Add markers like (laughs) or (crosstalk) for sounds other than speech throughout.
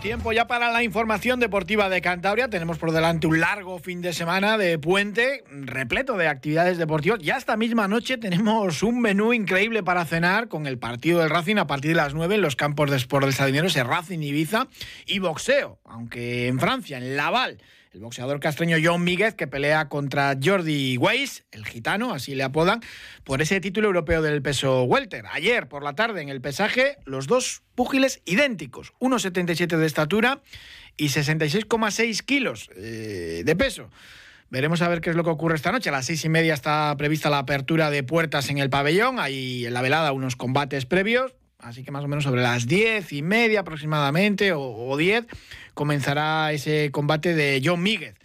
Tiempo ya para la información deportiva de Cantabria. Tenemos por delante un largo fin de semana de puente, repleto de actividades deportivas. Ya esta misma noche tenemos un menú increíble para cenar con el partido del Racing a partir de las 9 en los campos de Sport del Sardinero, Racing Ibiza y boxeo, aunque en Francia, en Laval el boxeador castreño John Míguez, que pelea contra Jordi Weiss, el gitano, así le apodan, por ese título europeo del peso welter. Ayer por la tarde en el pesaje, los dos púgiles idénticos, 1,77 de estatura y 66,6 kilos eh, de peso. Veremos a ver qué es lo que ocurre esta noche. A las seis y media está prevista la apertura de puertas en el pabellón. Hay en la velada unos combates previos. Así que más o menos sobre las diez y media aproximadamente o, diez comenzará ese combate de John Míguez.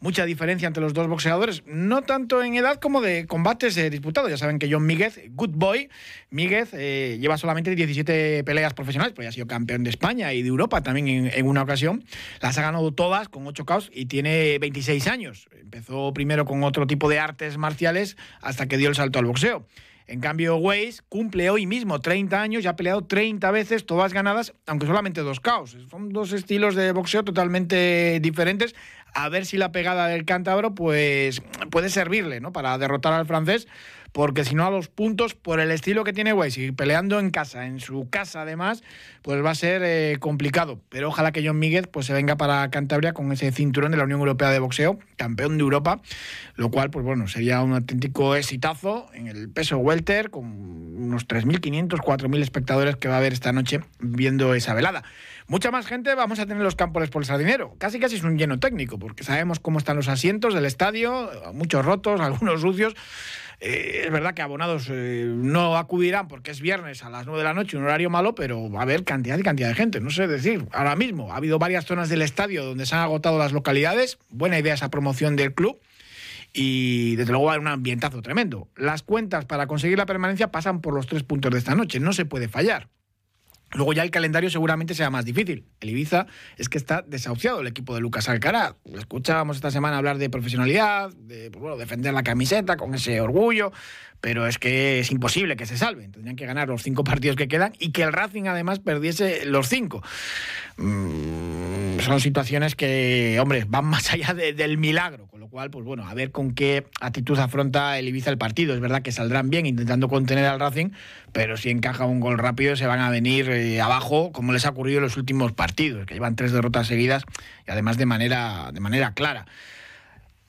Mucha diferencia entre los dos boxeadores, no tanto en edad como de combates eh, disputados. Ya saben que John Míguez, good boy, Míguez eh, lleva solamente 17 peleas profesionales, ya ha sido campeón de España y de Europa también en, en una ocasión. Las ha ganado todas con 8 caos y tiene 26 años. Empezó primero con otro tipo de artes marciales hasta que dio el salto al boxeo. En cambio, Weiss cumple hoy mismo 30 años y ha peleado 30 veces, todas ganadas, aunque solamente dos caos. Son dos estilos de boxeo totalmente diferentes. A ver si la pegada del cántabro pues, puede servirle ¿no? para derrotar al francés porque si no a los puntos, por el estilo que tiene Weiss y peleando en casa, en su casa además, pues va a ser eh, complicado. Pero ojalá que John Míguez pues, se venga para Cantabria con ese cinturón de la Unión Europea de Boxeo, campeón de Europa, lo cual, pues bueno, sería un auténtico exitazo en el peso welter, con unos 3.500, 4.000 espectadores que va a haber esta noche viendo esa velada. Mucha más gente vamos a tener los campos por el sardinero. Casi casi es un lleno técnico, porque sabemos cómo están los asientos del estadio, muchos rotos, (laughs) algunos sucios. Eh, es verdad que abonados eh, no acudirán porque es viernes a las 9 de la noche, un horario malo, pero va a haber cantidad y cantidad de gente. No sé decir, ahora mismo ha habido varias zonas del estadio donde se han agotado las localidades. Buena idea esa promoción del club. Y desde luego va a haber un ambientazo tremendo. Las cuentas para conseguir la permanencia pasan por los tres puntos de esta noche. No se puede fallar. Luego ya el calendario seguramente sea más difícil. El Ibiza es que está desahuciado el equipo de Lucas Alcaraz. Escuchábamos esta semana hablar de profesionalidad, de pues bueno, defender la camiseta con ese orgullo, pero es que es imposible que se salven. Tendrían que ganar los cinco (laughs) partidos que quedan y que el Racing además perdiese los cinco. Mm, son situaciones que, hombre, van más allá del milagro, con lo cual, pues bueno, a ver con qué actitud afronta el Ibiza el partido. Es verdad que saldrán bien intentando contener al Racing, pero si encaja un gol rápido se van a venir eh, abajo, como les ha ocurrido en los últimos partidos, que llevan tres derrotas seguidas y además de manera, de manera clara.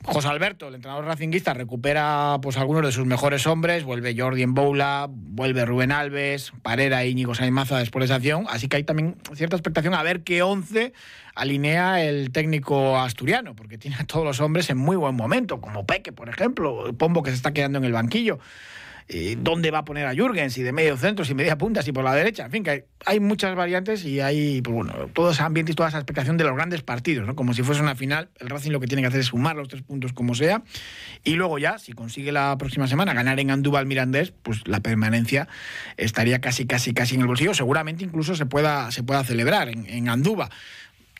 José Alberto, el entrenador racinguista, recupera pues algunos de sus mejores hombres, vuelve Jordi en Boula, vuelve Rubén Alves, Parera e Íñigo Sainmaza después de esa acción, así que hay también cierta expectación a ver qué once alinea el técnico asturiano, porque tiene a todos los hombres en muy buen momento, como Peque, por ejemplo, Pombo que se está quedando en el banquillo. Eh, dónde va a poner a Jürgen, si de medio centro, si media punta, si por la derecha. En fin, que hay, muchas variantes y hay, pues bueno, todo ese ambiente y toda esa expectación de los grandes partidos, ¿no? Como si fuese una final. El Racing lo que tiene que hacer es sumar los tres puntos como sea. Y luego ya, si consigue la próxima semana ganar en Andúbal Mirandés, pues la permanencia estaría casi, casi, casi en el bolsillo. Seguramente incluso se pueda, se pueda celebrar en, en Andúba.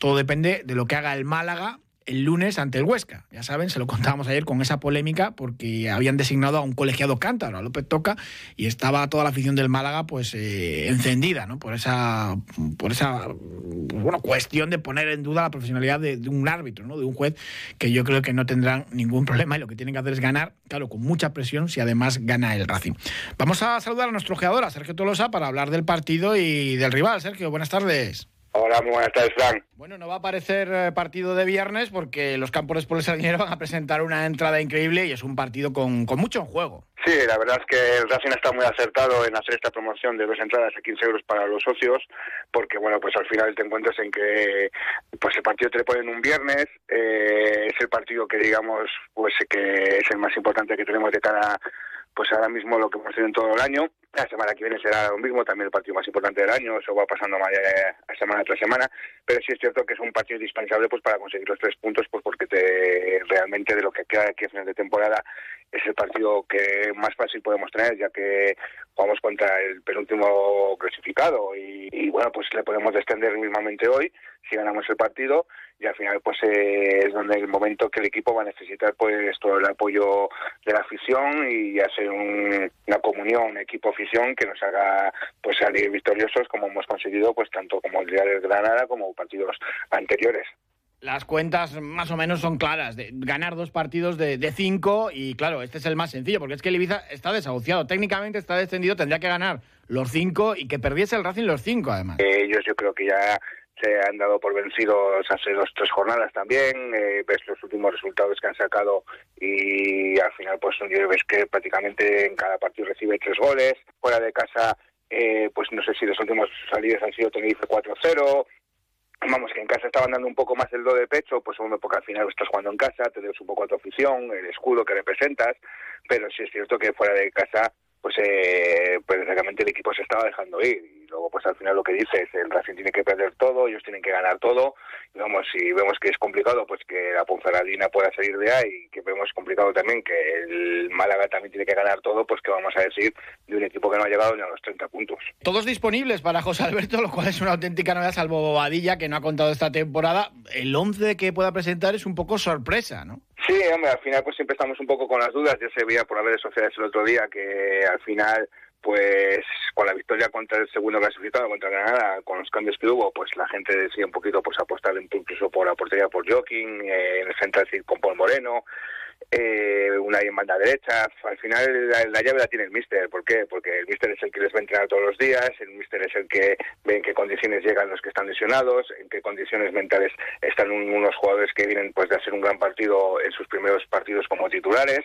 Todo depende de lo que haga el Málaga el lunes ante el Huesca. Ya saben, se lo contábamos ayer con esa polémica porque habían designado a un colegiado cántaro, a López Toca, y estaba toda la afición del Málaga pues eh, encendida ¿no? por esa, por esa bueno, cuestión de poner en duda la profesionalidad de, un árbitro, ¿no? de un juez, que yo creo que no tendrán ningún problema y lo que tienen que hacer es ganar, claro, con mucha presión si además gana el Racing. Vamos a saludar a nuestro jugador, a Sergio Tolosa, para hablar del partido y del rival. Sergio, buenas tardes. Hola, muy buenas tardes, Frank. Bueno, no va a aparecer eh, partido de viernes porque los campos por el Sardinero van a presentar una entrada increíble y es un partido con, mucho en juego. Sí, la verdad es que el Racing está muy acertado en hacer esta promoción de dos entradas a 15 euros para los socios, porque bueno, pues al final te encuentras en que pues el partido te le ponen un viernes, eh, es el partido que digamos pues que es el más importante que tenemos de cara pues ahora mismo lo que hemos tenido en todo el año La semana que viene será lo mismo, también el partido más importante del año, eso va pasando semana tras semana, pero sí es cierto que es un partido indispensable pues para conseguir los tres puntos, pues porque te, realmente de lo que queda aquí a final de temporada es el partido que más fácil podemos tener, ya que jugamos contra el penúltimo clasificado y, bueno, pues le podemos descender mismamente hoy si ganamos el partido y al final pues eh, es donde el momento que el equipo va a necesitar pues todo el apoyo de la afición y hacer una comunión equipo-afición que nos haga pues salir victoriosos como hemos conseguido pues tanto como el día de Granada como partidos anteriores. Las cuentas más o menos son claras, de ganar dos partidos de, cinco y claro, este es el más sencillo, porque es que el Ibiza está desahuciado, técnicamente está descendido, tendría que ganar los cinco y que perdiese el Racing los cinco además. Ellos yo creo que ya se han dado por vencidos hace dos tres jornadas también, eh, ves los últimos resultados que han sacado y al final pues ves que prácticamente en cada partido recibe tres goles, fuera de casa eh, pues no sé si los últimos salidas han sido Tenerife 4-0, vamos, que en casa estaban dando un poco más el do de pecho, pues uno porque al final estás jugando en casa, te debes un poco a tu afición, el escudo que representas, pero sí es cierto que fuera de casa, pues, eh, pues el equipo se estaba dejando ir y luego pues al final lo que dices, el Racing tiene que perder todo, ellos tienen que ganar todo, y vamos, si vemos que es complicado, pues que la Ponferradina pueda salir de ahí, que vemos complicado también que el Málaga también tiene que ganar todo, pues que vamos a decir de un equipo que no ha llegado ni a los 30 puntos. Todos disponibles para José Alberto, lo cual es una auténtica novedad, salvo Bobadilla, que no ha contado esta temporada. El 11 que pueda presentar es un poco sorpresa, ¿no? Sí, hombre, al final pues siempre estamos un poco con las dudas. Ya se veía por las redes el otro día que al final pues con la victoria contra el segundo clasificado, contra Granada, con los cambios que hubo, pues la gente decía un poquito pues apostar incluso por la portería por Joking, eh, en el central con Paul Moreno, eh, una en banda derecha. Al final la, llave la tiene el míster. ¿Por qué? Porque el míster es el que les va a entrenar todos los días, el míster es el que ve en qué condiciones llegan los que están lesionados, en qué condiciones mentales están unos jugadores que vienen pues de hacer un gran partido en sus primeros partidos como titulares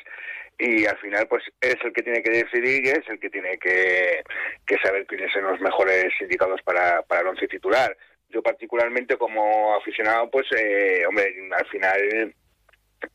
y al final pues es el que tiene que decidir y es el que tiene que, que saber quiénes son los mejores indicados para, para el once titular. Yo particularmente como aficionado pues eh, hombre al final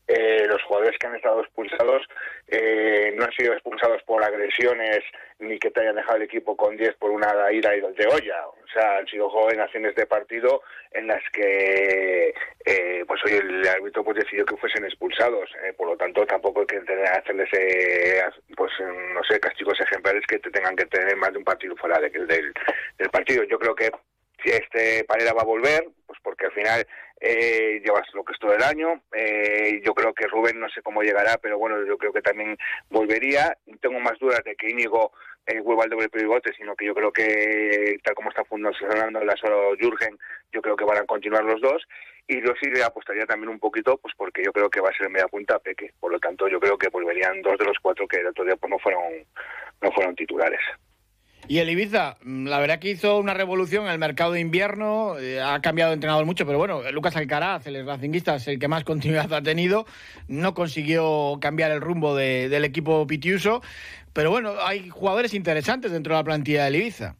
eh, los jugadores que han estado expulsados eh, no han sido expulsados por agresiones ni que te hayan dejado el equipo con 10 por una ira y de olla. O sea, han sido acciones de partido en las que eh, pues hoy el árbitro pues decidió que fuesen expulsados. por lo tanto, tampoco hay que tener, hacerles pues no sé castigos ejemplares que te tengan que tener más de un partido fuera de, del, del partido. Yo creo que si este Panera va a volver, pues porque al final eh, llevas lo que es todo el año. Eh, yo creo que Rubén no sé cómo llegará, pero bueno, yo creo que también volvería. Tengo más dudas de que Íñigo eh, vuelva al doble pivote, sino que yo creo que tal como está funcionando la solo Jürgen, yo creo que van a continuar los dos. Y yo sí le apostaría también un poquito, pues porque yo creo que va a ser media punta Peque. Por lo tanto, yo creo que volverían dos de los cuatro que el otro día pues, no fueron no fueron titulares. Y el Ibiza, mm, la verdad que hizo una revolución en el mercado de invierno, eh, ha cambiado de entrenador mucho, pero bueno, Lucas Alcaraz, el racinguista, es el que más (laughs) continuidad ha tenido, no consiguió cambiar el rumbo del equipo pitiuso, pero bueno, hay jugadores interesantes dentro de la plantilla del Ibiza.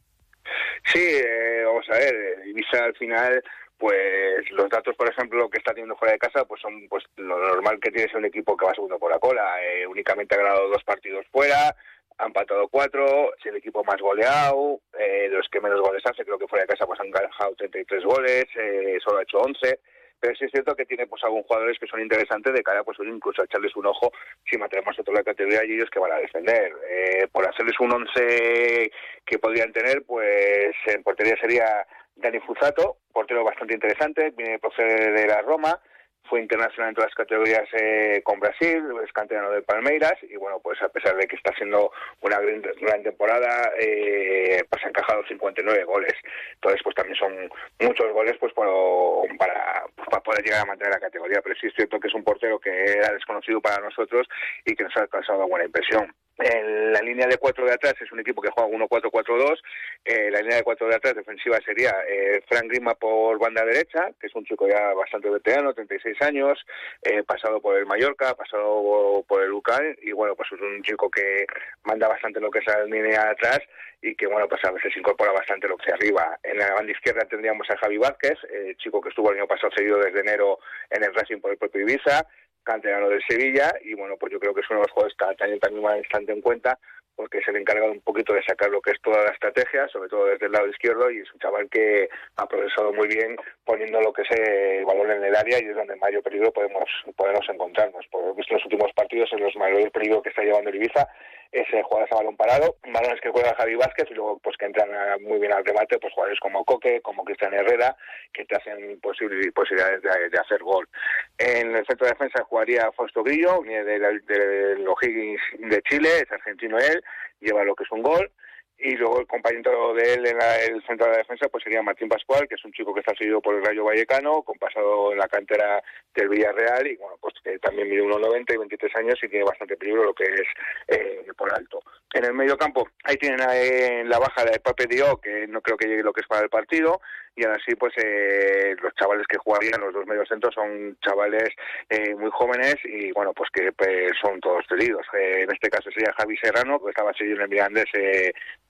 Sí, eh, vamos a ver, Ibiza al final pues los datos, por ejemplo, lo que está teniendo fuera de casa, pues son pues lo normal que tiene ser un equipo que va segundo por la cola. Eh, únicamente ha ganado dos partidos fuera, ha empatado cuatro, es el equipo más goleado, eh, de los que menos goles hace, creo que fuera de casa pues han ganado 33 goles, eh, solo ha hecho 11, pero sí es cierto que tiene pues algunos jugadores que son interesantes de cara pues incluso a echarles un ojo si mantenemos a toda la categoría y ellos que van a defender. Eh, por hacerles un 11 que podrían tener, pues en portería sería Dani Fuzato, portero bastante interesante, viene procede de la Roma, fue internacional en todas las categorías eh, con Brasil, es canterano de Palmeiras y bueno, pues a pesar de que está haciendo una gran, temporada, eh, pues ha encajado 59 goles. Entonces, pues también son muchos goles pues para, pues, para poder llegar a mantener la categoría, pero sí es cierto que es un portero que era desconocido para nosotros y que nos ha causado buena impresión. En la línea de cuatro de atrás es un equipo que juega 1-4-4-2. Eh, la línea de cuatro de atrás defensiva sería eh, Frank Grima por banda derecha, que es un chico ya bastante veterano, 36 años, eh, pasado por el Mallorca, pasado por el UCAN, y bueno, pues es un chico que manda bastante lo que es la línea de atrás y que bueno, pues a veces incorpora bastante lo que es arriba. En la banda izquierda tendríamos a Javi Vázquez, chico que estuvo el año pasado cedido desde enero en el Racing por el propio Ibiza canterano del Sevilla y bueno, pues yo creo que es uno de los jugadores que también también va bastante en cuenta porque es el encargado un poquito de sacar lo que es toda la estrategia, sobre todo desde el lado izquierdo, y es un chaval que ha progresado muy bien poniendo lo que es el valor en el área y es donde mayor peligro podemos, podemos encontrarnos. Por visto los últimos partidos, en los mayores peligro que está llevando el Ibiza es jugadas a balón parado, balones que juega Javi Vázquez y luego pues que entran muy bien al remate, pues jugadores como Coque, como Cristian Herrera, que te hacen posibilidades de, hacer gol. En el centro de defensa jugaría Fausto Grillo, de, de, Higgins de Chile, es argentino él, lleva lo que es un gol y luego el compañero de él en el centro de la defensa pues sería Martín Pascual, que es un chico que está seguido por el Rayo Vallecano, con pasado en la cantera del Villarreal y bueno, pues que también mide 1,90 y 23 años y tiene bastante peligro lo que es eh, por alto. En el medio campo, ahí tienen en la baja de Pape Dio, que no creo que llegue lo que es para el partido, y ahora sí, pues eh, los chavales que jugarían los dos mediocentros son chavales eh, muy jóvenes y bueno, pues que pues, son todos cedidos. en este caso sería Javi Serrano, que estaba seguido en el Mirandés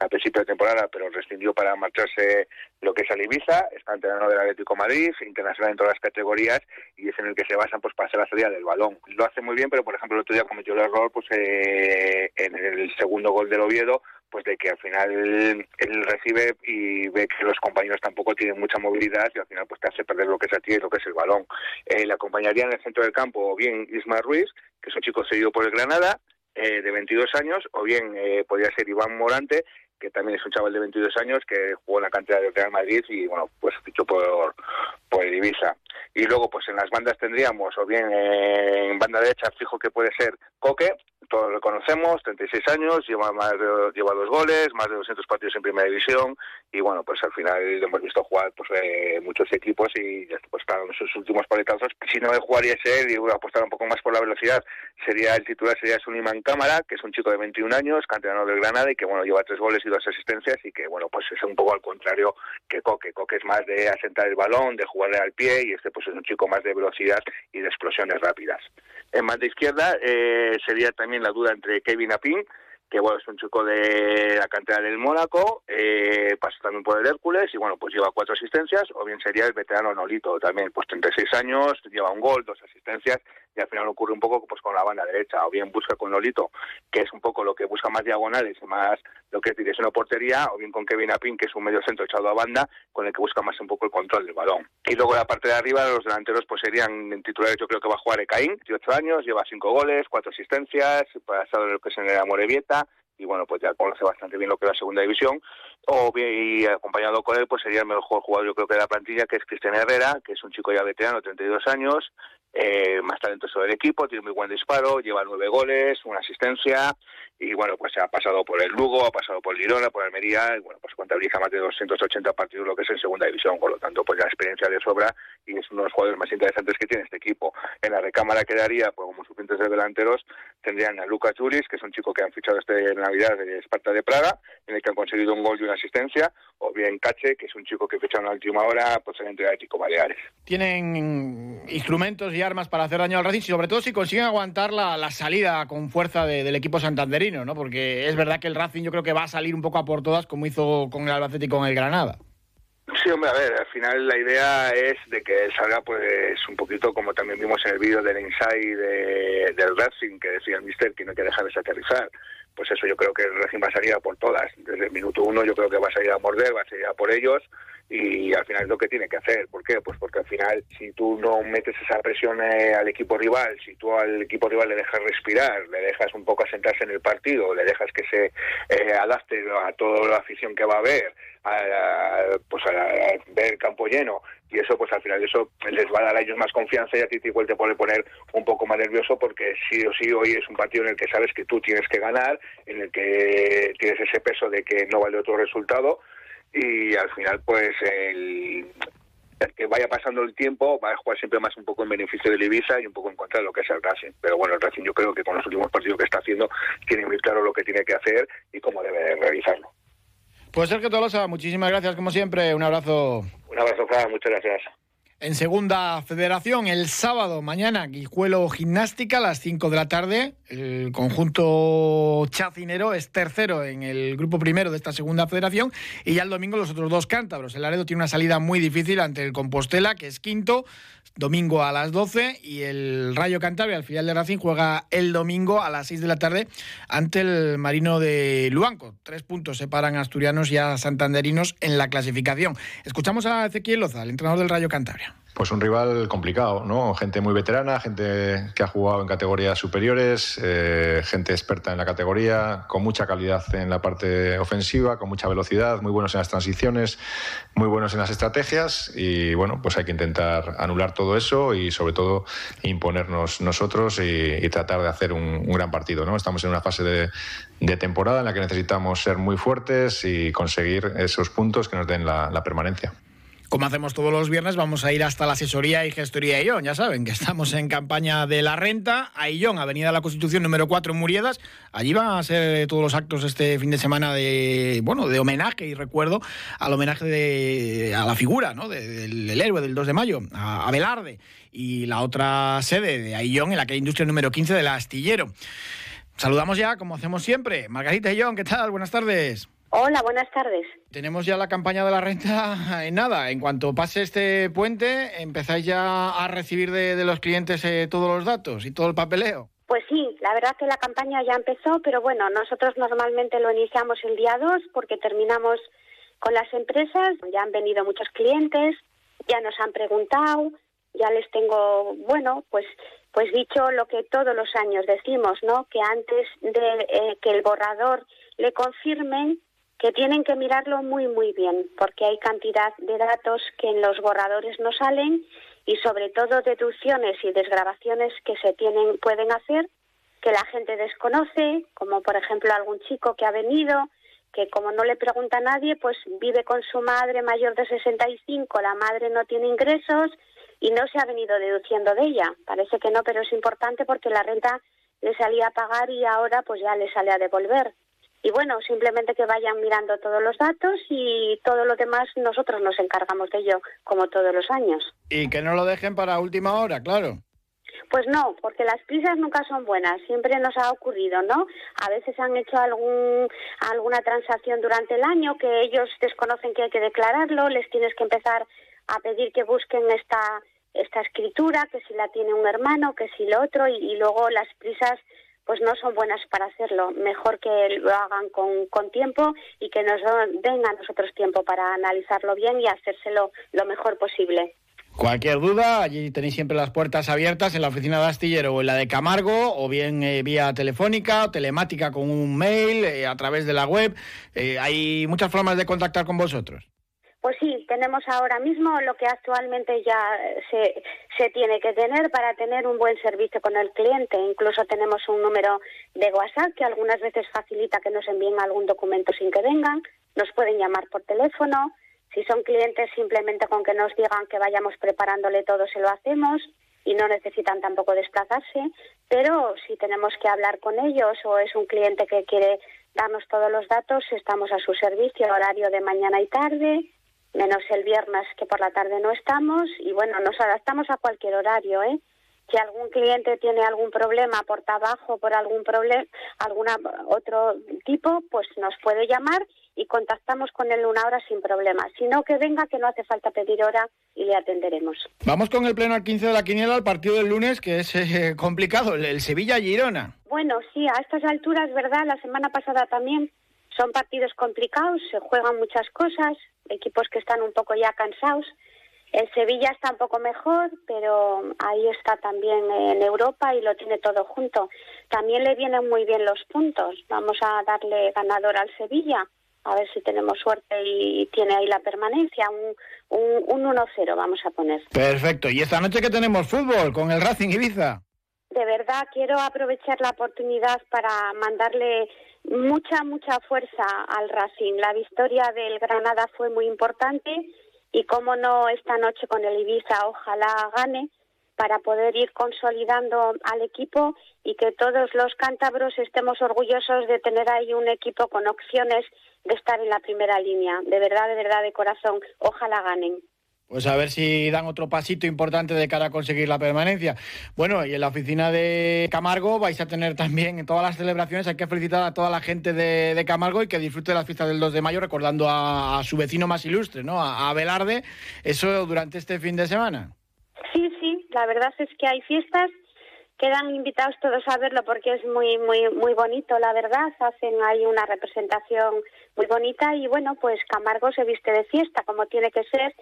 a principio de temporada, pero rescindió para marcharse lo que es al Ibiza, está entrenador del Atlético Madrid, internacional en todas las categorías y es en el que se basan pues para hacer la salida del balón. Lo hace muy bien, pero por ejemplo el otro día cometió el error pues eh, en el segundo gol del Oviedo, pues de que al final él, recibe y ve que los compañeros tampoco tienen mucha movilidad y al final pues te hace perder lo que es a ti y lo que es el balón. Eh, le acompañaría en el centro del campo o bien Ismael Ruiz, que es un chico seguido por el Granada, eh, de 22 años, o bien eh, podría ser Iván Morante, que también es un chaval de 22 años que jugó en la cantera del Real Madrid y bueno, pues fichó por, por el Ibiza. Y luego pues en las bandas tendríamos o bien en banda derecha fijo que puede ser Coque, todos lo conocemos, 36 años, lleva más de, lleva dos goles, más de 200 partidos en primera división y bueno, pues al final hemos visto jugar pues eh, muchos equipos y pues en sus últimos paletazos. Si no jugaría ese y apostar un poco más por la velocidad, sería el titular sería Suniman Cámara, que es un chico de 21 años, canterano del Granada y que bueno, lleva tres goles y dos asistencias y que bueno, pues es un poco al contrario que Coque. Coque es más de asentar el balón, de jugarle al pie y este pues es un chico más de velocidad y de explosiones rápidas. En más de izquierda eh, sería también la duda entre Kevin Apin, que bueno, es un chico de la cantera del Mónaco, eh, pasa también por el Hércules y bueno, pues lleva cuatro asistencias, o bien sería el veterano Nolito también, pues 36 años, lleva un gol, dos asistencias al final ocurre un poco pues con la banda derecha, o bien busca con Nolito, que es un poco lo que busca más diagonales y más lo que es dirección portería, o bien con Kevin Apin, que es un medio centro echado a banda, con el que busca más un poco el control del balón. Y luego la parte de arriba, los delanteros pues serían titulares, yo creo que va a jugar Ecaín, 18 años, lleva cinco goles, cuatro asistencias, pasado lo que es en el Amorebieta, y bueno, pues ya conoce bastante bien lo que es la segunda división, o y acompañado con él, pues sería el mejor jugador yo creo que de la plantilla, que es Cristian Herrera, que es un chico ya veterano, 32 años, eh, más talentoso del equipo, tiene muy buen disparo, lleva nueve goles, una asistencia y bueno, pues ha pasado por el Lugo, ha pasado por Girona, por Almería y bueno, pues contabiliza más de 280 partidos lo que es en segunda división, por lo tanto pues la experiencia de sobra y es uno de los jugadores más interesantes que tiene este equipo. En la recámara quedaría, pues como suplentes de delanteros, tendrían a Lucas Juris, que es un chico que han fichado este Navidad de Esparta de Praga, en el que han conseguido un gol y una asistencia, o bien Cache, que es un chico que ficharon a última hora procedente de Atlético Baleares. Tienen instrumentos y armas para hacer daño al Racing, sobre todo si consiguen aguantar la, la salida con fuerza del equipo santanderino, ¿no? Porque es verdad que el Racing yo creo que va a salir un poco a por todas, como hizo con el Albacete y con el Granada. Sí, hombre, a ver, al final la idea es de que salga pues un poquito como también vimos en el vídeo del Inside de, del Racing, que decía el Mister que no hay que dejar de aterrizar. Pues eso yo creo que el Racing va a salir a por todas. Desde el minuto uno yo creo que va a salir a morder, va a salir a por ellos y al final es lo que tiene que hacer. ¿Por qué? Pues porque al final si tú no metes esa presión eh, al equipo rival, si tú al equipo rival le dejas respirar, le dejas un poco asentarse en el partido, le dejas que se eh, adapte a toda la afición que va a haber, a, pues a, ver el campo lleno y eso pues al final eso les va a dar a ellos más confianza y a ti igual te puede poner un poco más nervioso porque sí o sí hoy es un partido en el que sabes que tú tienes que ganar, en el que tienes ese peso de que no vale otro resultado y al final pues el, que vaya pasando el tiempo va a jugar siempre más un poco en beneficio del Ibiza y un poco en contra de lo que es el Racing. Pero bueno, el Racing yo creo que con los últimos partidos que está haciendo tiene muy claro lo que tiene que hacer y cómo debe realizarlo. Pues Sergio Tolosa, muchísimas gracias como siempre, un abrazo. Un abrazo, Fran, muchas gracias. En segunda federación, el sábado, mañana, Guijuelo Gimnástica a las 5 de la tarde. El conjunto chacinero es tercero en el grupo primero de esta segunda federación. Y ya el domingo los otros dos cántabros. El Laredo tiene una salida muy difícil ante el Compostela, que es quinto, domingo a las 12. Y el Rayo Cantabria, al final de Racing, juega el domingo a las 6 de la tarde ante el Marino de Luanco. Tres puntos separan a asturianos y a santanderinos en la clasificación. Escuchamos a Ezequiel Loza, el entrenador del Rayo Cantabria. Pues un rival complicado, ¿no? Gente muy veterana, gente que ha jugado en categorías superiores, eh, gente experta en la categoría, con mucha calidad en la parte ofensiva, con mucha velocidad, muy buenos en las transiciones, muy buenos en las estrategias y bueno, pues hay que intentar anular todo eso y sobre todo imponernos nosotros y, tratar de hacer un, gran partido, ¿no? Estamos en una fase de, temporada en la que necesitamos ser muy fuertes y conseguir esos puntos que nos den la permanencia. Como hacemos todos los viernes, vamos a ir hasta la asesoría y gestoría de Illón. Ya saben que estamos en campaña de la renta a Illón, Avenida de la Constitución número 4 en Muriedas. Allí van a ser todos los actos este fin de semana de, bueno, de homenaje y recuerdo al homenaje de, a la figura ¿no? del, héroe del 2 de mayo, a, Belarde. Y la otra sede de Aillón en la calle Industria número 15 del Astillero. Saludamos ya, como hacemos siempre. Margarita Aillón, ¿qué tal? Buenas tardes. Hola, buenas tardes. Tenemos ya la campaña de la renta en nada. En cuanto pase este puente, ¿empezáis ya a recibir de, los clientes eh, todos los datos y todo el papeleo? Pues sí, la verdad que la campaña ya empezó, pero bueno, nosotros normalmente lo iniciamos el día 2 porque terminamos con las empresas, ya han venido muchos clientes, ya nos han preguntado, ya les tengo, bueno, pues pues dicho lo que todos los años decimos, ¿no? Que antes de eh, que el borrador le confirmen, que tienen que mirarlo muy, muy bien, porque hay cantidad de datos que en los borradores no salen y sobre todo deducciones y desgrabaciones que se tienen, pueden hacer que la gente desconoce, como por ejemplo algún chico que ha venido, que como no le pregunta a nadie, pues vive con su madre mayor de 65, la madre no tiene ingresos y no se ha venido deduciendo de ella. Parece que no, pero es importante porque la renta le salía a pagar y ahora pues ya le sale a devolver y bueno, simplemente que vayan mirando todos los datos y todo lo demás nosotros nos encargamos de ello, como todos los años. Y que no lo dejen para última hora, claro. Pues no, porque las prisas nunca son buenas, siempre nos ha ocurrido, ¿no? A veces han hecho algún, alguna transacción durante el año que ellos desconocen que hay que declararlo, les tienes que empezar a pedir que busquen esta, esta escritura, que si la tiene un hermano, que si lo otro, y luego las prisas pues no son buenas para hacerlo. Mejor que lo hagan con, con tiempo y que nos den a nosotros tiempo para analizarlo bien y hacérselo lo mejor posible. Cualquier duda, allí tenéis siempre las puertas abiertas en la oficina de Astillero o en la de Camargo, o bien eh, vía telefónica o telemática con un mail, eh, a través de la web. Eh, hay muchas formas de contactar con vosotros. Pues sí, tenemos ahora mismo lo que actualmente ya se, se tiene que tener para tener un buen servicio con el cliente. Incluso tenemos un número de WhatsApp que algunas veces facilita que nos envíen algún documento sin que vengan. Nos pueden llamar por teléfono. Si son clientes, simplemente con que nos digan que vayamos preparándole todo, se lo hacemos y no necesitan tampoco desplazarse. Pero si tenemos que hablar con ellos o es un cliente que quiere darnos todos los datos, estamos a su servicio, horario de mañana y tarde menos el viernes que por la tarde no estamos y bueno, nos adaptamos a cualquier horario, ¿eh? Si algún cliente tiene algún problema por trabajo, por algún problema, algún otro tipo, pues nos puede llamar y contactamos con él una hora sin problema. Sino que venga, que no hace falta pedir hora y le atenderemos. Vamos con el pleno al 15 de la quiniela, al partido del lunes, que es eh, complicado, el Sevilla-Girona. Bueno, sí, a estas alturas, ¿verdad? La semana pasada también son partidos complicados, se juegan muchas cosas, equipos que están un poco ya cansados. El Sevilla está un poco mejor, pero ahí está también en Europa y lo tiene todo junto. También le vienen muy bien los puntos. Vamos a darle ganador al Sevilla, a ver si tenemos suerte y tiene ahí la permanencia. Un, un, un 1-0 vamos a poner. Perfecto. ¿Y esta noche que tenemos fútbol con el Racing Ibiza? De verdad, quiero aprovechar la oportunidad para mandarle mucha, mucha fuerza al Racing. La victoria del Granada fue muy importante y, como no, esta noche con el Ibiza ojalá gane para poder ir consolidando al equipo y que todos los cántabros estemos orgullosos de tener ahí un equipo con opciones de estar en la primera línea. De verdad, de verdad, de corazón, ojalá ganen. Pues a ver si dan otro pasito importante de cara a conseguir la permanencia. Bueno, y en la oficina de Camargo vais a tener también en todas las celebraciones, hay que felicitar a toda la gente de, Camargo y que disfrute de las fiestas del 2 de mayo recordando a, su vecino más ilustre, ¿no? A, a Velarde, eso durante este fin de semana. Sí, sí, la verdad es que hay fiestas quedan invitados todos a verlo porque es muy muy muy bonito la verdad hacen ahí una representación muy bonita y bueno pues Camargo se viste de fiesta como tiene que ser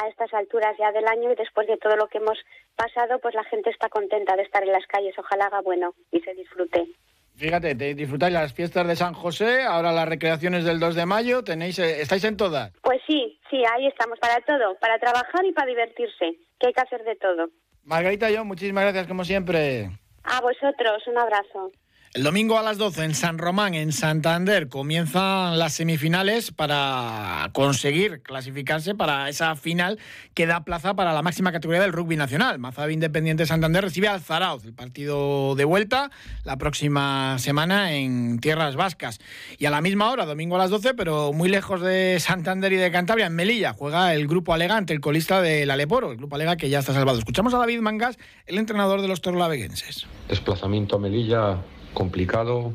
a estas alturas ya del año y después de todo lo que hemos pasado pues la gente está contenta de estar en las calles ojalá haga bueno y se disfrute Fíjate, te disfrutáis las fiestas de San José, ahora las recreaciones del 2 de mayo, tenéis, eh, ¿estáis en todas? Pues sí, sí, ahí estamos, para todo, para trabajar y para divertirse, que hay que hacer de todo. Margarita yo, muchísimas gracias como siempre. A vosotros, un abrazo. El domingo a las 12 en San Román, en Santander, comienzan las semifinales para conseguir clasificarse para esa final que da plaza para la máxima categoría del rugby nacional. Mazabi Independiente Santander recibe al Zarauz, el partido de vuelta, la próxima semana en Tierras Vascas. Y a la misma hora, domingo a las 12, pero muy lejos de Santander y de Cantabria, en Melilla, juega el grupo Alegante, el colista del Aleporo, el grupo Alega que ya está salvado. Escuchamos a David Mangas, el entrenador de los torlaveguenses. Desplazamiento a Melilla complicado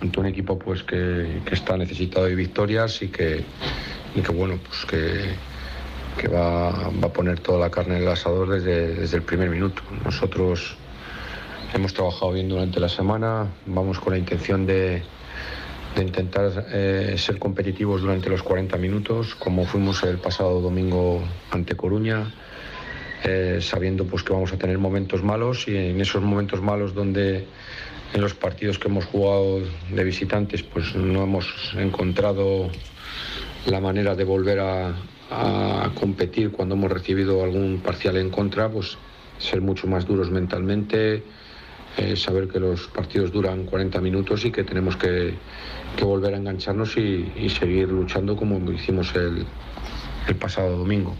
ante un equipo pues que, está necesitado de victorias y que, y que bueno pues que, que va, va, a poner toda la carne en el asador desde, desde el primer minuto. Nosotros hemos trabajado bien durante la semana, vamos con la intención de, de intentar eh, ser competitivos durante los 40 minutos, como fuimos el pasado domingo ante Coruña. Eh, sabiendo pues que vamos a tener momentos malos y en esos momentos malos donde en los partidos que hemos jugado de visitantes pues no hemos encontrado la manera de volver a, competir cuando hemos recibido algún parcial en contra, pues ser mucho más duros mentalmente, eh, saber que los partidos duran 40 minutos y que tenemos que, volver a engancharnos y, seguir luchando como hicimos el pasado domingo.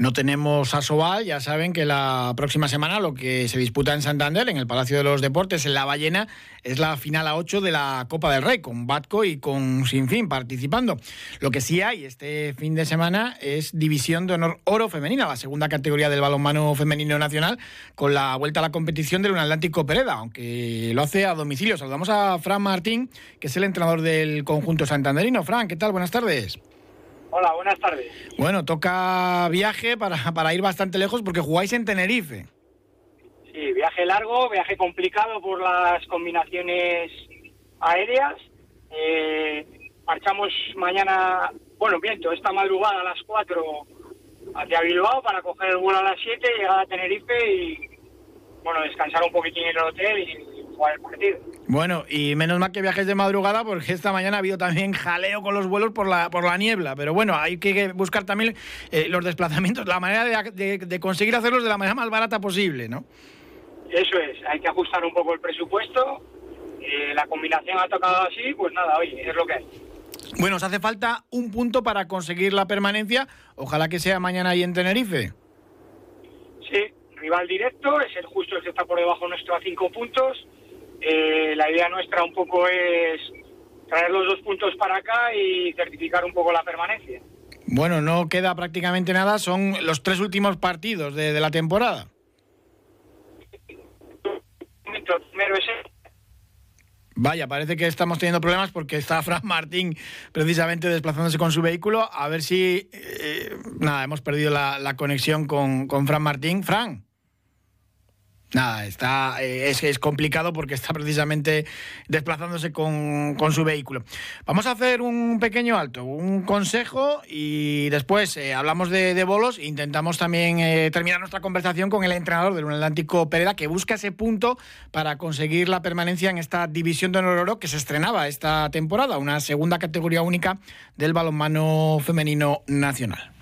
No tenemos a Sobal, ya saben que la próxima semana lo que se disputa en Santander, en el Palacio de los Deportes, en La Ballena, es la final a 8 de la Copa del Rey, con Batco y con Sinfín participando. Lo que sí hay este fin de semana es División de Honor Oro Femenina, la segunda categoría del balonmano femenino nacional, con la vuelta a la competición del Atlántico Pereda, aunque lo hace a domicilio. Saludamos a Fran Martín, que es el entrenador del conjunto santanderino. Fran, ¿qué tal? Buenas tardes. Hola, buenas tardes. Bueno, toca viaje para, para ir bastante lejos porque jugáis en Tenerife. Sí, viaje largo, viaje complicado por las combinaciones aéreas. Eh, marchamos mañana, bueno, viento, esta madrugada a las 4 hacia Bilbao para coger el vuelo a las 7, llegar a Tenerife y, bueno, descansar un poquitín en el hotel y jugar el partido. Bueno, y menos mal que viajes de madrugada porque esta mañana ha habido también jaleo con los vuelos por la, por la niebla. Pero bueno, hay que buscar también eh, los desplazamientos, la manera de, conseguir hacerlos de la manera más barata posible, ¿no? Eso es, hay que ajustar un poco el presupuesto. Eh, la combinación ha tocado así, pues nada, oye, es lo que hay. Bueno, os hace falta un punto para conseguir la permanencia. Ojalá que sea mañana ahí en Tenerife. Sí, rival directo, es el justo el que está por debajo nuestro a cinco puntos eh, la idea nuestra un poco es traer los dos puntos para acá y certificar un poco la permanencia. Bueno, no queda prácticamente nada, son los tres últimos partidos de, la temporada. Vaya, parece que estamos teniendo problemas porque está Fran Martín precisamente desplazándose con su vehículo. A ver si... Eh, nada, hemos perdido la, conexión con, con Fran Martín. Fran. Nada, está, eh, es, complicado porque está precisamente desplazándose con, su vehículo. Vamos a hacer un pequeño alto, un consejo y después eh, hablamos de, bolos intentamos también eh, terminar nuestra conversación con el entrenador del Atlántico Pereda que busca ese punto para conseguir la permanencia en esta división de honor oro que se estrenaba esta temporada, una segunda categoría única del balonmano femenino nacional.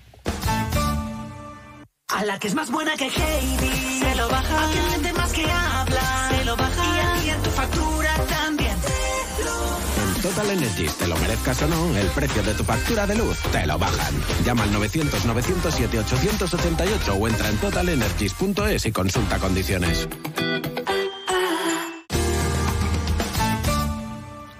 A la que es más buena que Heidi. Se lo baja. A quien vende más que habla. Se lo baja. Y a en tu factura también. En Total Energies, te lo merezcas o no, el precio de tu factura de luz te lo bajan. Llama al 900-907-888 o entra en totalenergies.es y consulta condiciones.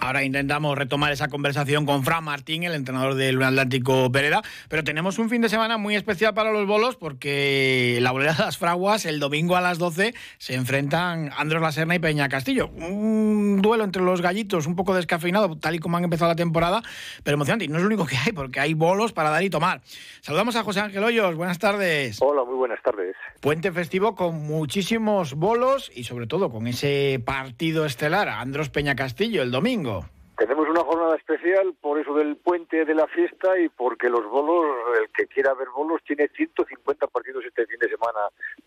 Ahora intentamos retomar esa conversación con Fran Martín, el entrenador del Atlántico Pereda. Pero tenemos un fin de semana muy especial para los bolos porque la bolera de las fraguas, el domingo a las 12, se enfrentan Andros La Serna y Peña Castillo. Un duelo entre los gallitos, un poco descafeinado, tal y como han empezado la temporada, pero emocionante. Y no es lo único que hay, porque hay bolos para dar y tomar. Saludamos a José Ángel Hoyos. Buenas tardes. Hola, muy buenas tardes. Puente festivo con muchísimos bolos y sobre todo con ese partido estelar, Andros Peña Castillo, el domingo. Tenemos una jornada especial por eso del puente de la fiesta y porque los bolos, el que quiera ver bolos, tiene 150 partidos este fin de semana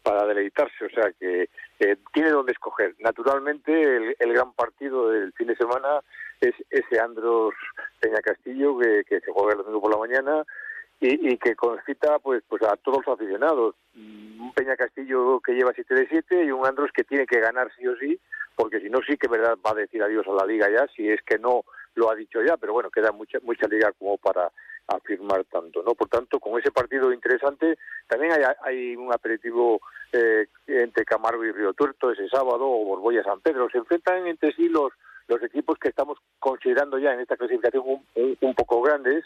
para deleitarse, o sea que eh, tiene donde escoger. Naturalmente, el, el, gran partido del fin de semana es ese Andros Peña Castillo que, que se juega el domingo por la mañana y, y, que concita pues pues a todos los aficionados. Un Peña Castillo que lleva 7 de 7 y un Andros que tiene que ganar sí o sí, porque si no sí que verdad va a decir adiós a la liga ya, si es que no lo ha dicho ya, pero bueno, queda mucha mucha liga como para afirmar tanto, ¿no? Por tanto, con ese partido interesante, también hay, hay un aperitivo eh, entre Camargo y Río Tuerto ese sábado, o Borbolla San Pedro, se enfrentan entre sí los los equipos que estamos considerando ya en esta clasificación un, un, un poco grandes,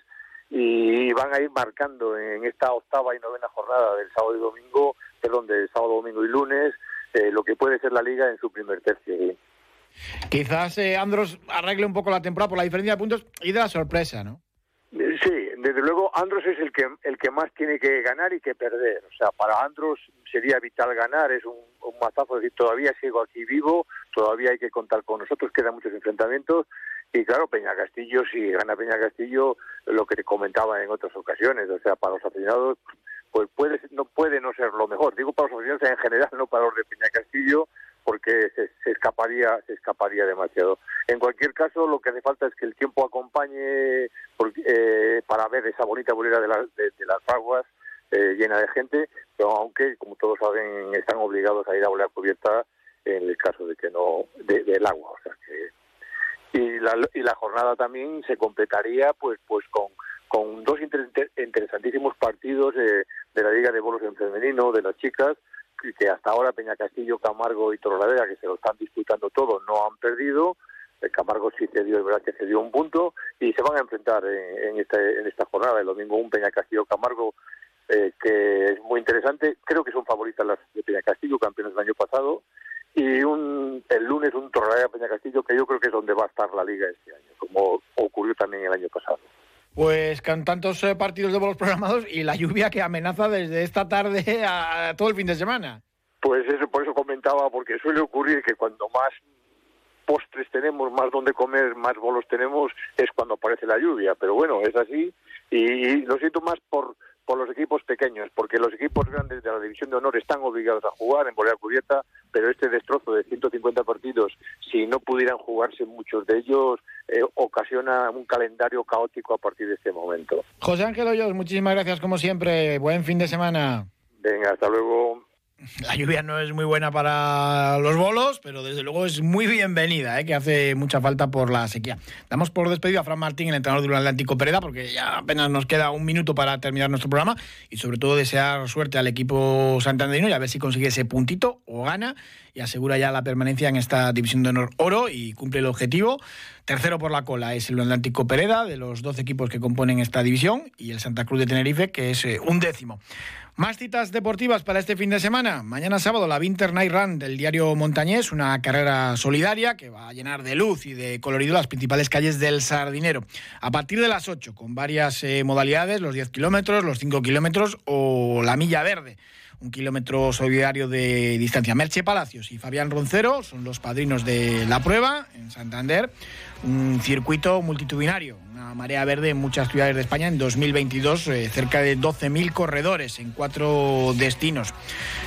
y van a ir marcando en esta octava y novena jornada del sábado y domingo, perdón, del sábado, domingo y lunes, eh, lo que puede ser la liga en su primer tercio. Quizás eh, Andros arregle un poco la temporada por la diferencia de puntos y de la sorpresa, ¿no? Sí, desde luego Andros es el que el que más tiene que ganar y que perder. O sea, para Andros sería vital ganar, es un, un mazazo, es decir, todavía sigo aquí vivo, todavía hay que contar con nosotros, quedan muchos enfrentamientos y claro, Peña Castillo, si gana Peña Castillo, lo que te comentaba en otras ocasiones, o sea, para los aficionados, pues puede, no puede no ser lo mejor. Digo para los aficionados en general, no para los de Peña Castillo, porque se, se, escaparía se escaparía demasiado. En cualquier caso, lo que hace falta es que el tiempo acompañe eh, para ver esa bonita bolera de, la, de, las aguas eh, llena de gente, pero aunque, como todos saben, están obligados a ir a bolera cubierta en el caso de que no de, del agua, o sea que y la, y la jornada también se completaría pues pues con con dos inter, interesantísimos partidos de, de la Liga de Bolos en femenino de las chicas que hasta ahora Peña Castillo, Camargo y Torrelavega, que se lo están disputando todo, no han perdido. El Camargo sí cedió, es verdad que cedió un punto, y se van a enfrentar en, en, este, en esta jornada. El domingo un Peña Castillo Camargo, eh, que es muy interesante. Creo que son favoritas las de Peña Castillo, campeones del año pasado. Y un, el lunes un Torrelavega Peña Castillo, que yo creo que es donde va a estar la liga este año, como ocurrió también el año pasado. Pues con tantos eh, partidos de bolos programados y la lluvia que amenaza desde esta tarde a todo el fin de semana. Pues eso, por eso comentaba, porque suele ocurrir que cuando más postres tenemos, más donde comer, más bolos tenemos, es cuando aparece la lluvia. Pero bueno, es así y lo siento más por por los equipos pequeños, porque los equipos grandes de la División de Honor están obligados a jugar en bolera cubierta, pero este destrozo de 150 partidos, si no pudieran jugarse muchos de ellos, eh, ocasiona un calendario caótico a partir de este momento. José Ángel Hoyos, muchísimas gracias como siempre. Buen fin de semana. Venga, hasta luego. La lluvia no es muy buena para los bolos, pero desde luego es muy bienvenida, ¿eh? que hace mucha falta por la sequía. Damos por despedido a Fran Martín, el entrenador del Atlántico Pereda, porque ya apenas nos queda un minuto para terminar nuestro programa y sobre todo desear suerte al equipo santanderino y a ver si consigue ese puntito o gana y asegura ya la permanencia en esta división de honor oro y cumple el objetivo. Tercero por la cola es el Atlántico Pereda, de los 12 equipos que componen esta división, y el Santa Cruz de Tenerife, que es eh, un décimo. Más citas deportivas para este fin de semana. Mañana sábado la Winter Night Run del diario Montañés, una carrera solidaria que va a llenar de luz y de colorido las principales calles del Sardinero. A partir de las 8, con varias eh, modalidades, los 10 kilómetros, los 5 kilómetros o la milla verde un kilómetro solidario de distancia. Merche Palacios y Fabián Roncero son los padrinos de la prueba en Santander, un circuito multitudinario, una marea verde en muchas ciudades de España en 2022, eh, cerca de 12.000 corredores en cuatro destinos,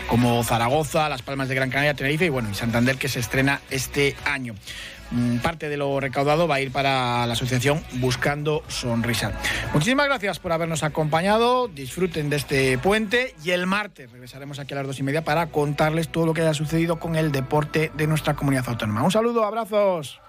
como Zaragoza, Las Palmas de Gran Canaria, Tenerife y bueno, y Santander que se estrena este año parte de lo recaudado va a ir para la asociación Buscando Sonrisa. Muchísimas gracias por habernos acompañado, disfruten de este puente y el martes regresaremos aquí a las dos y media para contarles todo lo que haya sucedido con el deporte de nuestra comunidad autónoma. Un saludo, abrazos.